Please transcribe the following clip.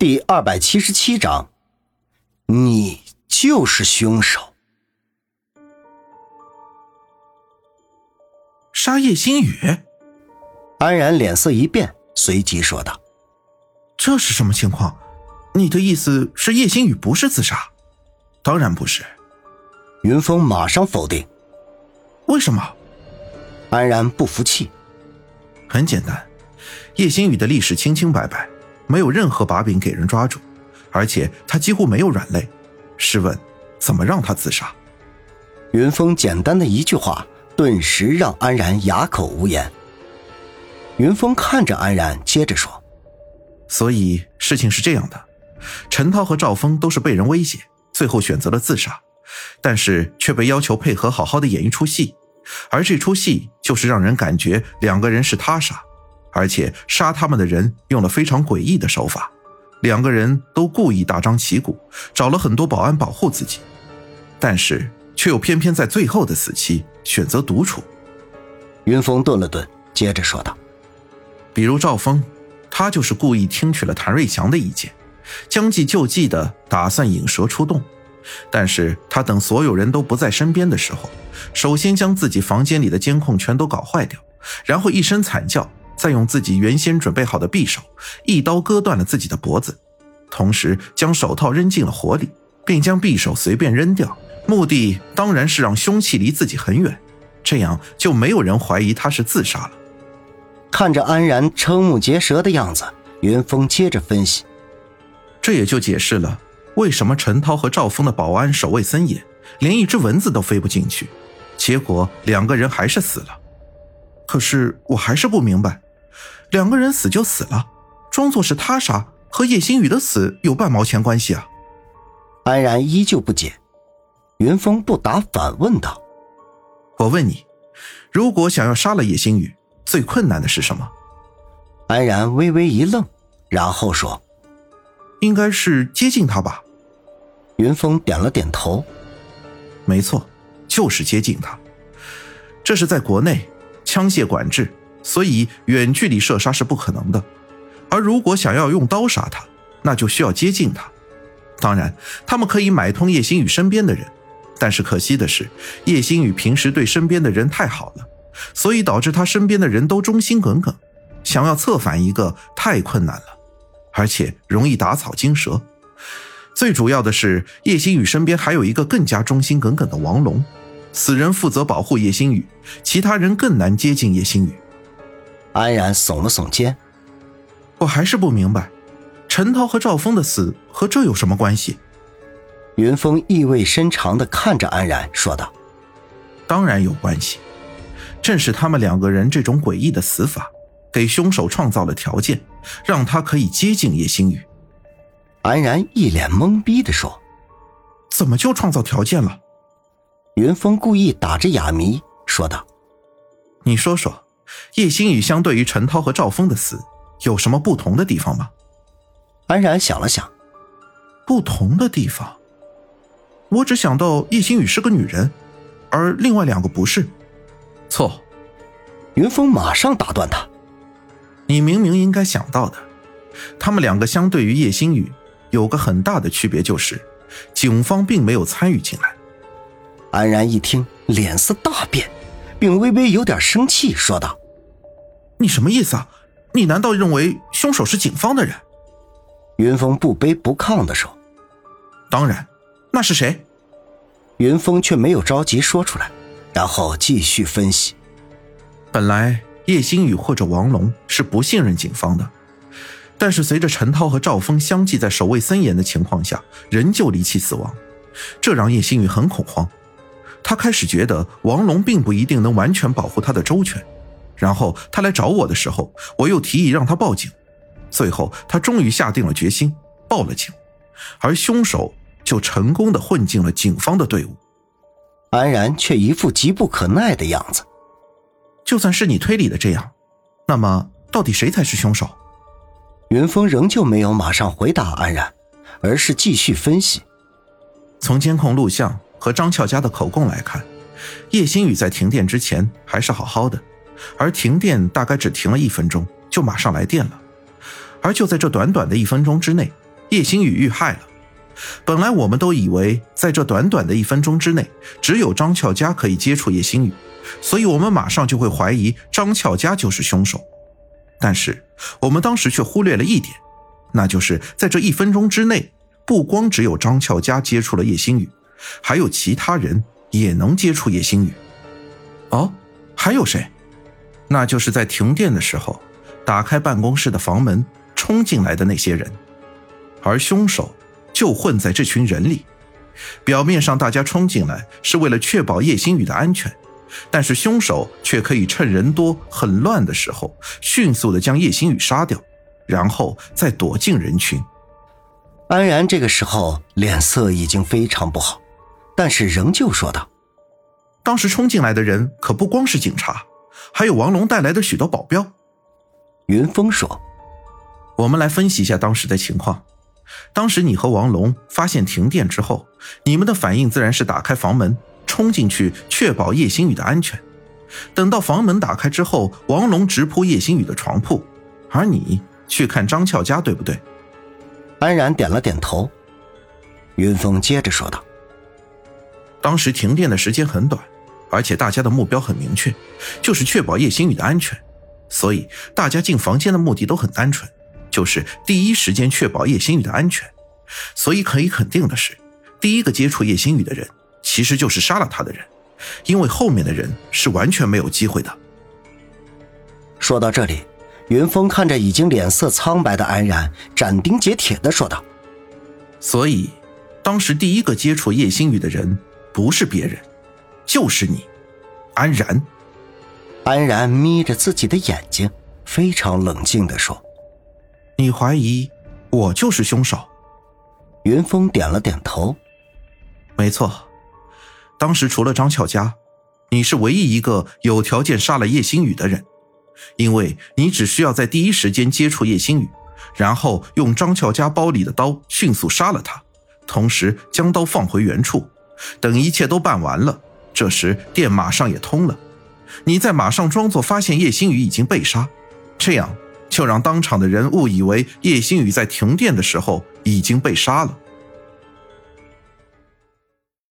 第二百七十七章，你就是凶手。杀叶星宇，安然脸色一变，随即说道：“这是什么情况？你的意思是叶星宇不是自杀？当然不是。”云峰马上否定：“为什么？”安然不服气：“很简单，叶星宇的历史清清白白。”没有任何把柄给人抓住，而且他几乎没有软肋。试问，怎么让他自杀？云峰简单的一句话，顿时让安然哑口无言。云峰看着安然，接着说：“所以事情是这样的，陈涛和赵峰都是被人威胁，最后选择了自杀，但是却被要求配合好好的演一出戏，而这出戏就是让人感觉两个人是他杀。”而且杀他们的人用了非常诡异的手法，两个人都故意大张旗鼓，找了很多保安保护自己，但是却又偏偏在最后的死期选择独处。云峰顿了顿，接着说道：“比如赵峰，他就是故意听取了谭瑞祥的意见，将计就计的打算引蛇出洞，但是他等所有人都不在身边的时候，首先将自己房间里的监控全都搞坏掉，然后一声惨叫。”再用自己原先准备好的匕首一刀割断了自己的脖子，同时将手套扔进了火里，并将匕首随便扔掉，目的当然是让凶器离自己很远，这样就没有人怀疑他是自杀了。看着安然瞠目结舌的样子，云峰接着分析：“这也就解释了为什么陈涛和赵峰的保安守卫森严，连一只蚊子都飞不进去，结果两个人还是死了。可是我还是不明白。”两个人死就死了，装作是他杀，和叶星宇的死有半毛钱关系啊？安然依旧不解，云峰不答反问道：“我问你，如果想要杀了叶星宇，最困难的是什么？”安然微微一愣，然后说：“应该是接近他吧。”云峰点了点头：“没错，就是接近他。这是在国内，枪械管制。”所以远距离射杀是不可能的，而如果想要用刀杀他，那就需要接近他。当然，他们可以买通叶星宇身边的人，但是可惜的是，叶星宇平时对身边的人太好了，所以导致他身边的人都忠心耿耿。想要策反一个太困难了，而且容易打草惊蛇。最主要的是，叶星宇身边还有一个更加忠心耿耿的王龙，此人负责保护叶星宇，其他人更难接近叶星宇。安然耸了耸肩，我还是不明白，陈涛和赵峰的死和这有什么关系？云峰意味深长地看着安然说道：“当然有关系，正是他们两个人这种诡异的死法，给凶手创造了条件，让他可以接近叶星宇。”安然一脸懵逼地说：“怎么就创造条件了？”云峰故意打着哑谜说道：“你说说。”叶星宇相对于陈涛和赵峰的死有什么不同的地方吗？安然想了想，不同的地方，我只想到叶星宇是个女人，而另外两个不是。错，云峰马上打断他：“你明明应该想到的，他们两个相对于叶星宇有个很大的区别，就是警方并没有参与进来。”安然一听，脸色大变，并微微有点生气，说道。你什么意思啊？你难道认为凶手是警方的人？云峰不卑不亢地说：“当然，那是谁？”云峰却没有着急说出来，然后继续分析：“本来叶星宇或者王龙是不信任警方的，但是随着陈涛和赵峰相继在守卫森严的情况下仍旧离奇死亡，这让叶星宇很恐慌。他开始觉得王龙并不一定能完全保护他的周全。”然后他来找我的时候，我又提议让他报警，最后他终于下定了决心报了警，而凶手就成功的混进了警方的队伍。安然却一副急不可耐的样子。就算是你推理的这样，那么到底谁才是凶手？云峰仍旧没有马上回答安然，而是继续分析。从监控录像和张俏佳的口供来看，叶星宇在停电之前还是好好的。而停电大概只停了一分钟，就马上来电了。而就在这短短的一分钟之内，叶星宇遇害了。本来我们都以为，在这短短的一分钟之内，只有张俏佳可以接触叶星宇，所以我们马上就会怀疑张俏佳就是凶手。但是我们当时却忽略了一点，那就是在这一分钟之内，不光只有张俏佳接触了叶星宇，还有其他人也能接触叶星宇。哦，还有谁？那就是在停电的时候，打开办公室的房门冲进来的那些人，而凶手。就混在这群人里，表面上大家冲进来是为了确保叶星宇的安全，但是凶手却可以趁人多很乱的时候，迅速的将叶星宇杀掉，然后再躲进人群。安然这个时候脸色已经非常不好，但是仍旧说道：“当时冲进来的人可不光是警察，还有王龙带来的许多保镖。”云峰说：“我们来分析一下当时的情况。”当时你和王龙发现停电之后，你们的反应自然是打开房门冲进去，确保叶星宇的安全。等到房门打开之后，王龙直扑叶星宇的床铺，而你去看张俏家，对不对？安然点了点头。云峰接着说道：“当时停电的时间很短，而且大家的目标很明确，就是确保叶星宇的安全，所以大家进房间的目的都很单纯。”就是第一时间确保叶星宇的安全，所以可以肯定的是，第一个接触叶星宇的人其实就是杀了他的人，因为后面的人是完全没有机会的。说到这里，云峰看着已经脸色苍白的安然，斩钉截铁的说道：“所以，当时第一个接触叶星宇的人不是别人，就是你，安然。”安然眯着自己的眼睛，非常冷静的说。你怀疑我就是凶手？云峰点了点头。没错，当时除了张俏佳，你是唯一一个有条件杀了叶星宇的人，因为你只需要在第一时间接触叶星宇，然后用张俏佳包里的刀迅速杀了他，同时将刀放回原处。等一切都办完了，这时电马上也通了，你在马上装作发现叶星宇已经被杀，这样。就让当场的人误以为叶星宇在停电的时候已经被杀了。